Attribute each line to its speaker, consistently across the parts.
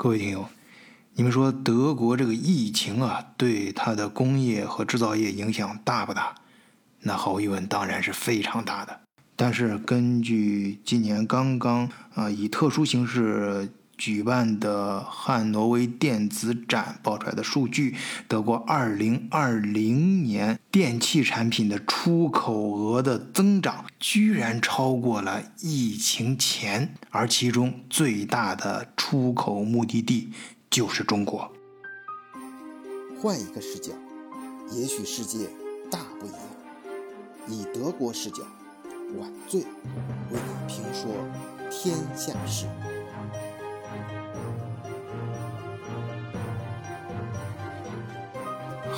Speaker 1: 各位听友，你们说德国这个疫情啊，对它的工业和制造业影响大不大？那毫无疑问，当然是非常大的。但是根据今年刚刚啊以特殊形式。举办的汉诺威电子展报出来的数据，德国2020年电器产品的出口额的增长居然超过了疫情前，而其中最大的出口目的地就是中国。
Speaker 2: 换一个视角，也许世界大不一样。以德国视角，晚醉为你评说天下事。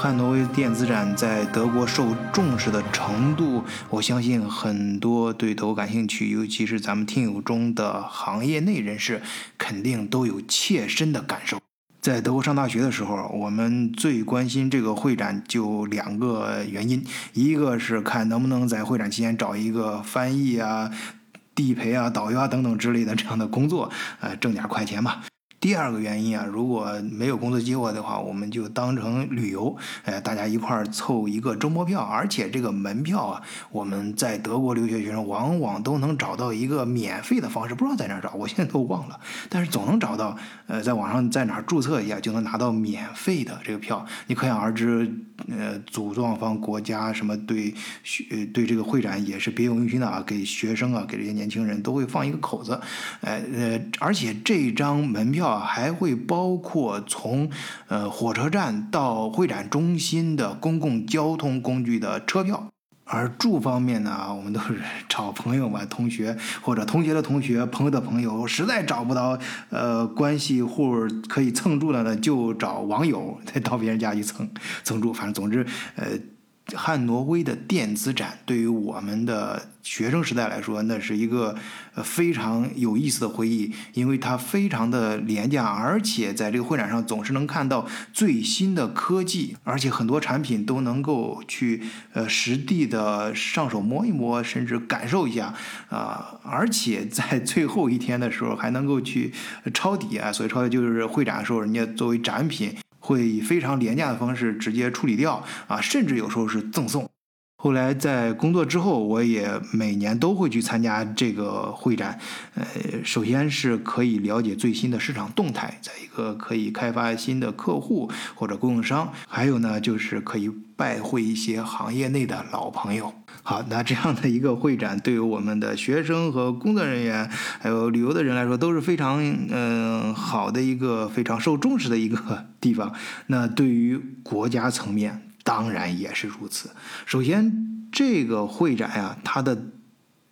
Speaker 1: 汉诺威电子展在德国受重视的程度，我相信很多对德国感兴趣，尤其是咱们听友中的行业内人士，肯定都有切身的感受。在德国上大学的时候，我们最关心这个会展就两个原因，一个是看能不能在会展期间找一个翻译啊、地陪啊、导游啊等等之类的这样的工作，呃，挣点快钱吧。第二个原因啊，如果没有工作机会的话，我们就当成旅游，哎，大家一块儿凑一个周末票，而且这个门票啊，我们在德国留学学生往往都能找到一个免费的方式，不知道在哪找，我现在都忘了，但是总能找到，呃，在网上在哪注册一下就能拿到免费的这个票，你可想而知，呃，组装方国家什么对学对这个会展也是别有用心的啊，给学生啊，给这些年轻人都会放一个口子，呃呃，而且这张门票。还会包括从呃火车站到会展中心的公共交通工具的车票，而住方面呢，我们都是找朋友嘛，同学或者同学的同学、朋友的朋友，实在找不到呃关系户可以蹭住的呢，就找网友再到别人家去蹭蹭住，反正总之呃。汉挪威的电子展对于我们的学生时代来说，那是一个非常有意思的回忆，因为它非常的廉价，而且在这个会展上总是能看到最新的科技，而且很多产品都能够去呃实地的上手摸一摸，甚至感受一下啊，而且在 最后一天的时候还能够去抄底啊，所以抄底就是会展的时候，人家作为展品。会以非常廉价的方式直接处理掉啊，甚至有时候是赠送。后来在工作之后，我也每年都会去参加这个会展。呃，首先是可以了解最新的市场动态，再一个可以开发新的客户或者供应商，还有呢就是可以拜会一些行业内的老朋友。好，那这样的一个会展，对于我们的学生和工作人员，还有旅游的人来说，都是非常嗯好的一个非常受重视的一个地方。那对于国家层面，当然也是如此。首先，这个会展呀，它的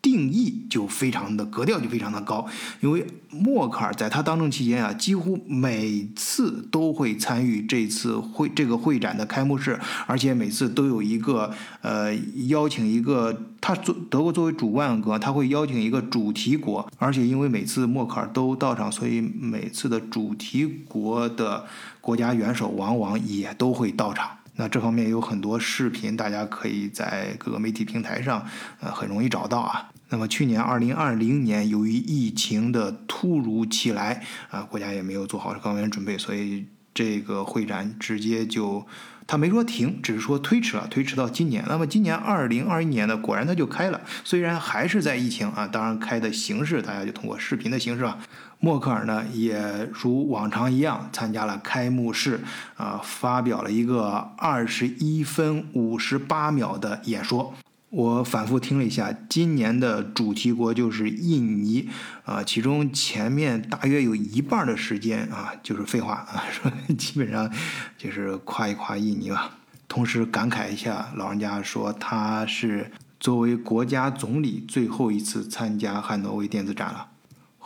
Speaker 1: 定义就非常的格调就非常的高，因为默克尔在他当政期间啊，几乎每次都会参与这次会这个会展的开幕式，而且每次都有一个呃邀请一个他作德国作为主办国，他会邀请一个主题国，而且因为每次默克尔都到场，所以每次的主题国的国家元首往往也都会到场。那这方面有很多视频，大家可以在各个媒体平台上，呃，很容易找到啊。那么去年二零二零年，由于疫情的突如其来，啊，国家也没有做好这方面准备，所以这个会展直接就，他没说停，只是说推迟了，推迟到今年。那么今年二零二一年呢，果然它就开了，虽然还是在疫情啊，当然开的形式，大家就通过视频的形式啊。默克尔呢，也如往常一样参加了开幕式，啊，发表了一个二十一分五十八秒的演说。我反复听了一下，今年的主题国就是印尼，啊，其中前面大约有一半的时间啊，就是废话啊，说 基本上就是夸一夸印尼吧。同时感慨一下，老人家说他是作为国家总理最后一次参加汉诺威电子展了。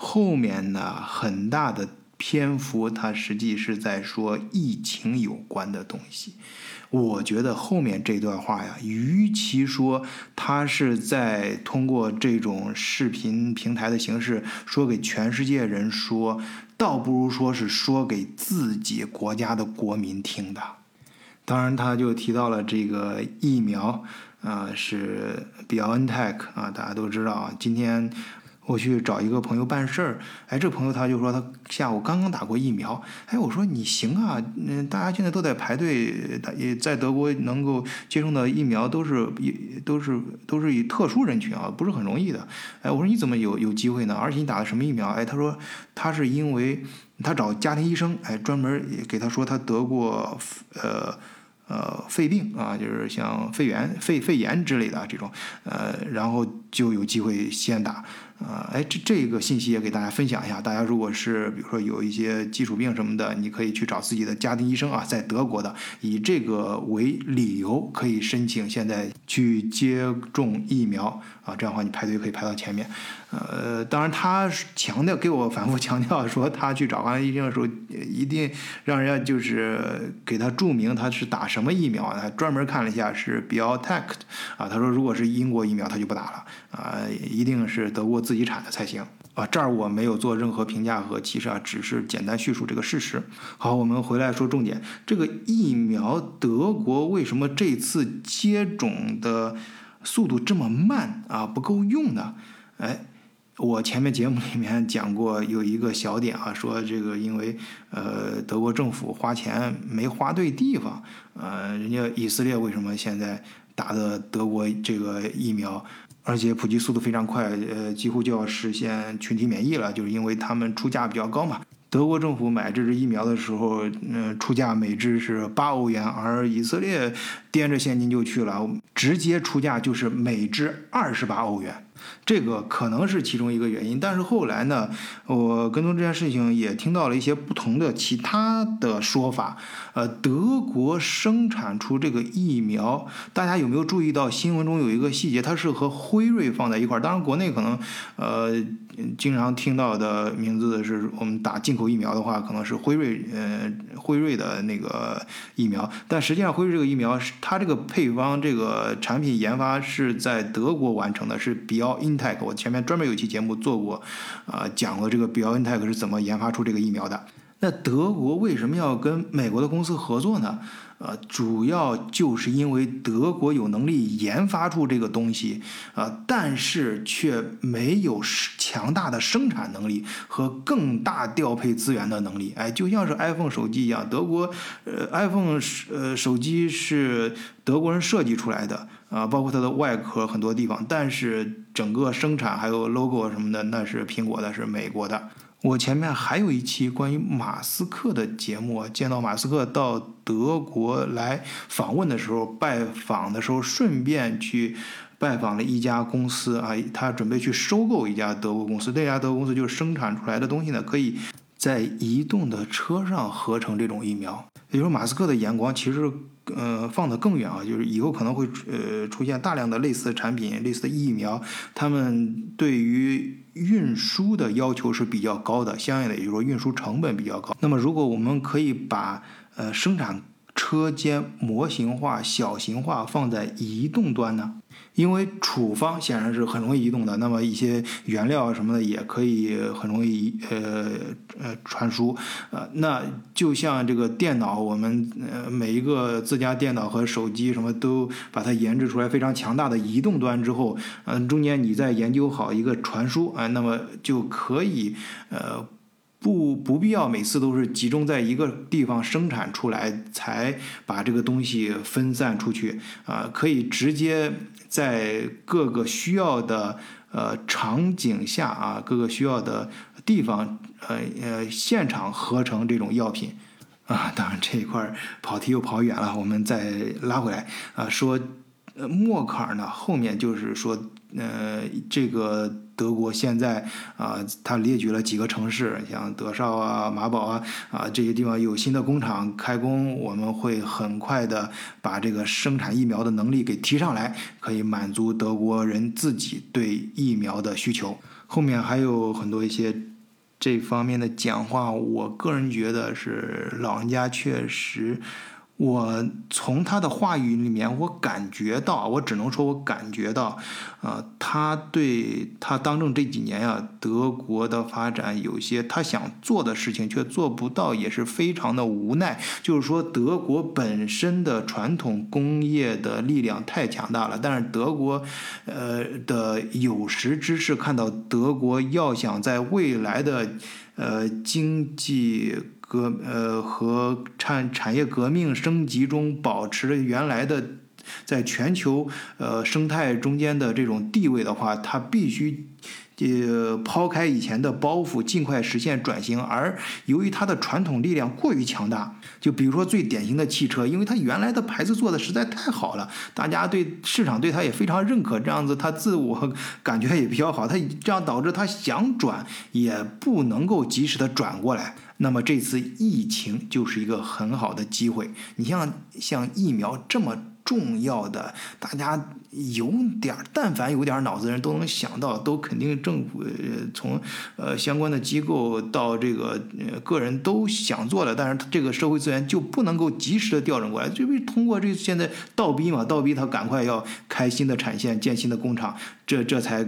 Speaker 1: 后面呢，很大的篇幅，它实际是在说疫情有关的东西。我觉得后面这段话呀，与其说他是在通过这种视频平台的形式说给全世界人说，倒不如说是说给自己国家的国民听的。当然，他就提到了这个疫苗，啊，是 BioNTech 啊，大家都知道啊，今天。我去找一个朋友办事儿，哎，这朋友他就说他下午刚刚打过疫苗，哎，我说你行啊，嗯，大家现在都在排队，也在德国能够接种的疫苗都是也都是都是以特殊人群啊，不是很容易的，哎，我说你怎么有有机会呢？而且你打的什么疫苗？哎，他说他是因为他找家庭医生，哎，专门给他说他得过呃。呃，肺病啊，就是像肺炎、肺肺炎之类的这种，呃，然后就有机会先打。啊，哎，这这个信息也给大家分享一下。大家如果是比如说有一些基础病什么的，你可以去找自己的家庭医生啊，在德国的，以这个为理由可以申请现在去接种疫苗啊。这样的话，你排队可以排到前面。呃，当然他强调给我反复强调说，他去找完医生的时候，一定让人家就是给他注明他是打什么疫苗啊。他专门看了一下是 BioTech 啊，他说如果是英国疫苗，他就不打了啊，一定是德国自。自己产的才行啊！这儿我没有做任何评价和歧视啊，只是简单叙述这个事实。好，我们回来说重点。这个疫苗，德国为什么这次接种的速度这么慢啊？不够用呢？哎，我前面节目里面讲过有一个小点啊，说这个因为呃德国政府花钱没花对地方，呃，人家以色列为什么现在打的德国这个疫苗？而且普及速度非常快，呃，几乎就要实现群体免疫了，就是因为他们出价比较高嘛。德国政府买这支疫苗的时候，嗯，出价每支是八欧元，而以色列掂着现金就去了，直接出价就是每支二十八欧元。这个可能是其中一个原因，但是后来呢，我跟踪这件事情也听到了一些不同的其他的说法。呃，德国生产出这个疫苗，大家有没有注意到新闻中有一个细节，它是和辉瑞放在一块儿？当然，国内可能呃经常听到的名字是我们打进口疫苗的话，可能是辉瑞呃辉瑞的那个疫苗，但实际上辉瑞这个疫苗是它这个配方这个产品研发是在德国完成的，是比较较。BioNTech，我前面专门有一期节目做过，呃，讲过这个 BioNTech 是怎么研发出这个疫苗的。那德国为什么要跟美国的公司合作呢？呃，主要就是因为德国有能力研发出这个东西，啊，但是却没有实强大的生产能力和更大调配资源的能力。哎，就像是 iPhone 手机一样，德国，呃，iPhone 呃手机是德国人设计出来的，啊，包括它的外壳很多地方，但是整个生产还有 logo 什么的，那是苹果的，是美国的。我前面还有一期关于马斯克的节目，见到马斯克到德国来访问的时候，拜访的时候顺便去拜访了一家公司啊，他准备去收购一家德国公司，这家德国公司就是生产出来的东西呢，可以在移动的车上合成这种疫苗。也就是说，马斯克的眼光其实。呃，放得更远啊，就是以后可能会呃出现大量的类似的产品、类似的疫苗，他们对于运输的要求是比较高的，相应的也就是说运输成本比较高。那么，如果我们可以把呃生产车间模型化、小型化放在移动端呢？因为处方显然是很容易移动的，那么一些原料什么的也可以很容易呃呃传输，呃，那就像这个电脑，我们呃每一个自家电脑和手机什么都把它研制出来非常强大的移动端之后，嗯，中间你再研究好一个传输啊，那么就可以呃。不不必要每次都是集中在一个地方生产出来，才把这个东西分散出去啊，可以直接在各个需要的呃场景下啊，各个需要的地方呃呃现场合成这种药品啊。当然这一块跑题又跑远了，我们再拉回来啊，说呃默克尔呢后面就是说呃这个。德国现在啊，他列举了几个城市，像德绍啊、马堡啊啊这些地方有新的工厂开工，我们会很快的把这个生产疫苗的能力给提上来，可以满足德国人自己对疫苗的需求。后面还有很多一些这方面的讲话，我个人觉得是老人家确实我从他的话语里面，我感觉到，我只能说我感觉到，呃，他对他当政这几年呀，德国的发展有些他想做的事情却做不到，也是非常的无奈。就是说，德国本身的传统工业的力量太强大了，但是德国，呃的有识之士看到德国要想在未来的，呃经济。革呃和产产业革命升级中保持原来的在全球呃生态中间的这种地位的话，它必须呃抛开以前的包袱，尽快实现转型。而由于它的传统力量过于强大，就比如说最典型的汽车，因为它原来的牌子做的实在太好了，大家对市场对它也非常认可，这样子它自我 感觉也比较好，它这样导致它想转也不能够及时的转过来。那么这次疫情就是一个很好的机会。你像像疫苗这么重要的，大家有点但凡有点脑子的人都能想到，都肯定政府从呃相关的机构到这个呃个人都想做的，但是这个社会资源就不能够及时的调整过来，就是通过这现在倒逼嘛，倒逼他赶快要开新的产线，建新的工厂，这这才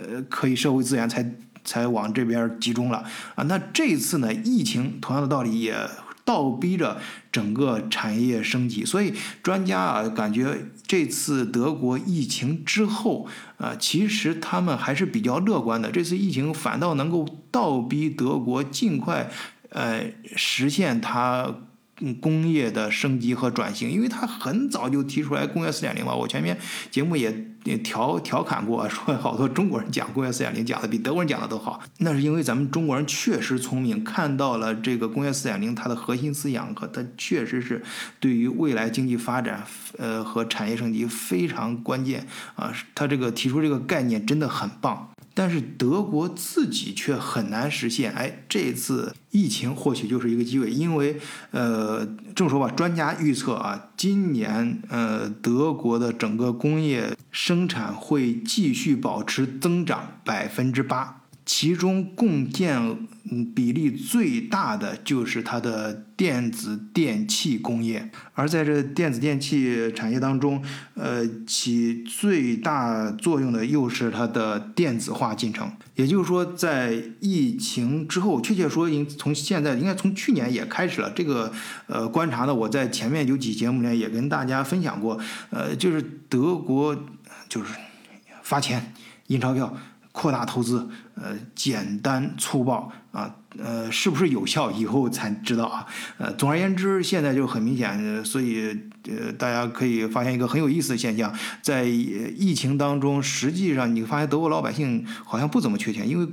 Speaker 1: 呃可以社会资源才。才往这边集中了啊！那这次呢？疫情同样的道理也倒逼着整个产业升级，所以专家啊感觉这次德国疫情之后啊，其实他们还是比较乐观的。这次疫情反倒能够倒逼德国尽快呃实现它。嗯工业的升级和转型，因为他很早就提出来工业四点零嘛。我前面节目也也调调侃过，说 好多中国人讲工业四点零讲的比德国人讲的都好。那是因为咱们中国人确实聪明，看到了这个工业四点零它的核心思想和它确实是对于未来经济发展呃和产业升级非常关键啊。他这个提出这个概念真的很棒。但是德国自己却很难实现。哎，这次疫情或许就是一个机会，因为呃，这么说吧，专家预测啊，今年呃，德国的整个工业生产会继续保持增长百分之八。其中共建比例最大的就是它的电子电器工业，而在这电子电器产业当中，呃，起最大作用的又是它的电子化进程。也就是说，在疫情之后，确切说，应从现在应该从去年也开始了这个呃观察呢。我在前面有几节目呢也跟大家分享过，呃，就是德国就是发钱印钞票。扩大投资，呃，简单粗暴啊，呃，是不是有效，以后才知道啊。呃，总而言之，现在就很明显，所以呃，大家可以发现一个很有意思的现象，在疫情当中，实际上你发现德国老百姓好像不怎么缺钱，因为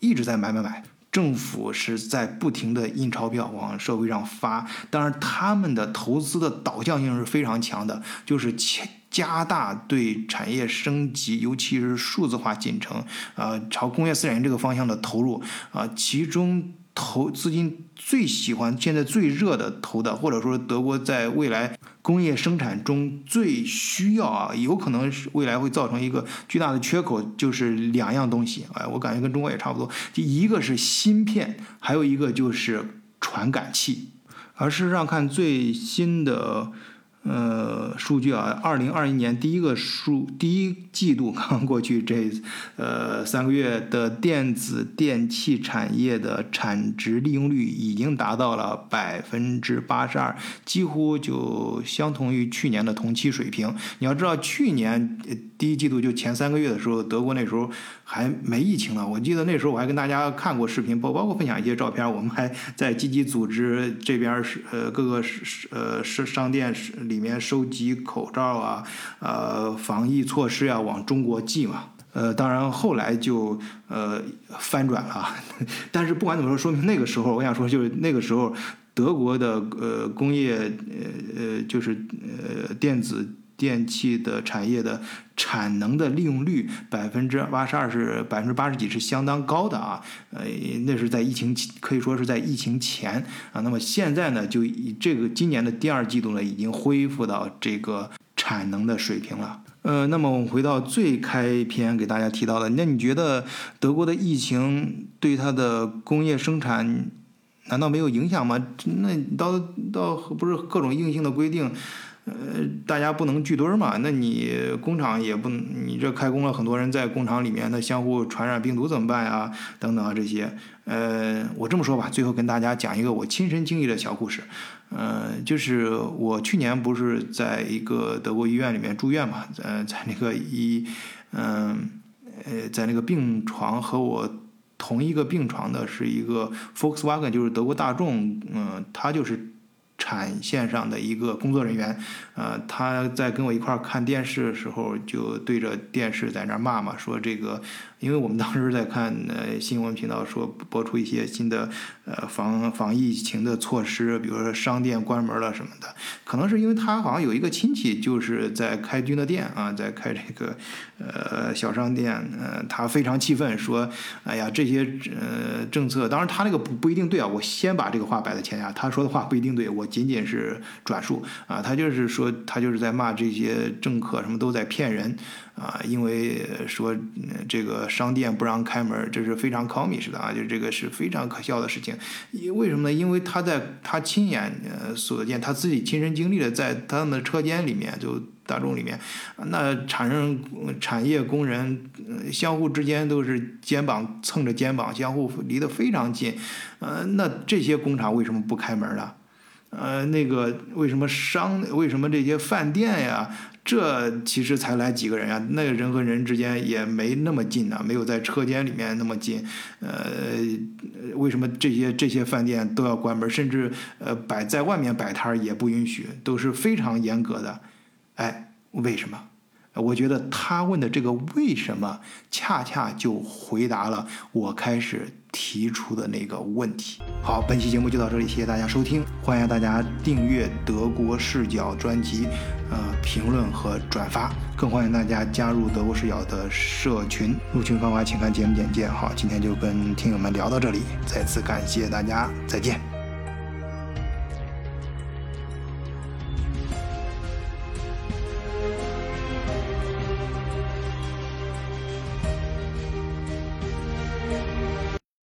Speaker 1: 一直在买买买，政府是在不停的印钞票往社会上发，当然他们的投资的导向性是非常强的，就是钱。加大对产业升级，尤其是数字化进程，啊，朝工业四点零这个方向的投入，啊，其中投资金最喜欢现在最热的投的，或者说德国在未来工业生产中最需要啊，有可能是未来会造成一个巨大的缺口，就是两样东西，哎，我感觉跟中国也差不多，第一个是芯片，还有一个就是传感器，而事实上看最新的。呃，数据啊，二零二一年第一个数第一季度刚过去，这呃三个月的电子电器产业的产值利用率已经达到了百分之八十二，几乎就相同于去年的同期水平。你要知道，去年第一季度就前三个月的时候，德国那时候还没疫情呢。我记得那时候我还跟大家看过视频，包包括分享一些照片，我们还在积极组织这边是呃各个是呃是商店。里面收集口罩啊，呃，防疫措施啊，往中国寄嘛。呃，当然后来就呃翻转了。但是不管怎么说，说明那个时候，我想说就是那个时候，德国的呃工业呃呃就是呃电子。电器的产业的产能的利用率百分之八十二是百分之八十几是相当高的啊，呃，那是在疫情可以说是在疫情前啊，那么现在呢，就以这个今年的第二季度呢，已经恢复到这个产能的水平了。呃，那么我们回到最开篇给大家提到的，那你觉得德国的疫情对它的工业生产？难道没有影响吗？那到到不是各种硬性的规定，呃，大家不能聚堆儿嘛？那你工厂也不，你这开工了，很多人在工厂里面，那相互传染病毒怎么办呀？等等啊这些，呃，我这么说吧，最后跟大家讲一个我亲身经历的小故事，呃，就是我去年不是在一个德国医院里面住院嘛，呃，在那个医，嗯，呃，在那个病床和我。同一个病床的是一个 Volkswagen，就是德国大众，嗯，他就是产线上的一个工作人员，呃，他在跟我一块儿看电视的时候，就对着电视在那儿骂嘛，说这个。因为我们当时在看呃新闻频道说播出一些新的呃防防疫情的措施，比如说商店关门了什么的，可能是因为他好像有一个亲戚就是在开军的店啊，在开这个呃小商店，呃他非常气愤，说哎呀这些呃政策，当然他那个不不一定对啊，我先把这个话摆在前呀，他说的话不一定对，我仅仅是转述啊，他就是说他就是在骂这些政客什么都在骗人。啊，因为说这个商店不让开门，这是非常 commish 的啊，就这个是非常可笑的事情。因为什么呢？因为他在他亲眼呃所见，他自己亲身经历的，在他们的车间里面，就大众里面，那产生产业工人相互之间都是肩膀蹭着肩膀，相互离得非常近。呃，那这些工厂为什么不开门呢？呃，那个为什么商为什么这些饭店呀？这其实才来几个人呀？那个人和人之间也没那么近呢，没有在车间里面那么近。呃，为什么这些这些饭店都要关门？甚至呃摆在外面摆摊也不允许，都是非常严格的。哎，为什么？我觉得他问的这个为什么，恰恰就回答了我开始提出的那个问题。好，本期节目就到这里，谢谢大家收听，欢迎大家订阅德国视角专辑，呃，评论和转发，更欢迎大家加入德国视角的社群。入群方法请看节目简介。好，今天就跟听友们聊到这里，再次感谢大家，再见。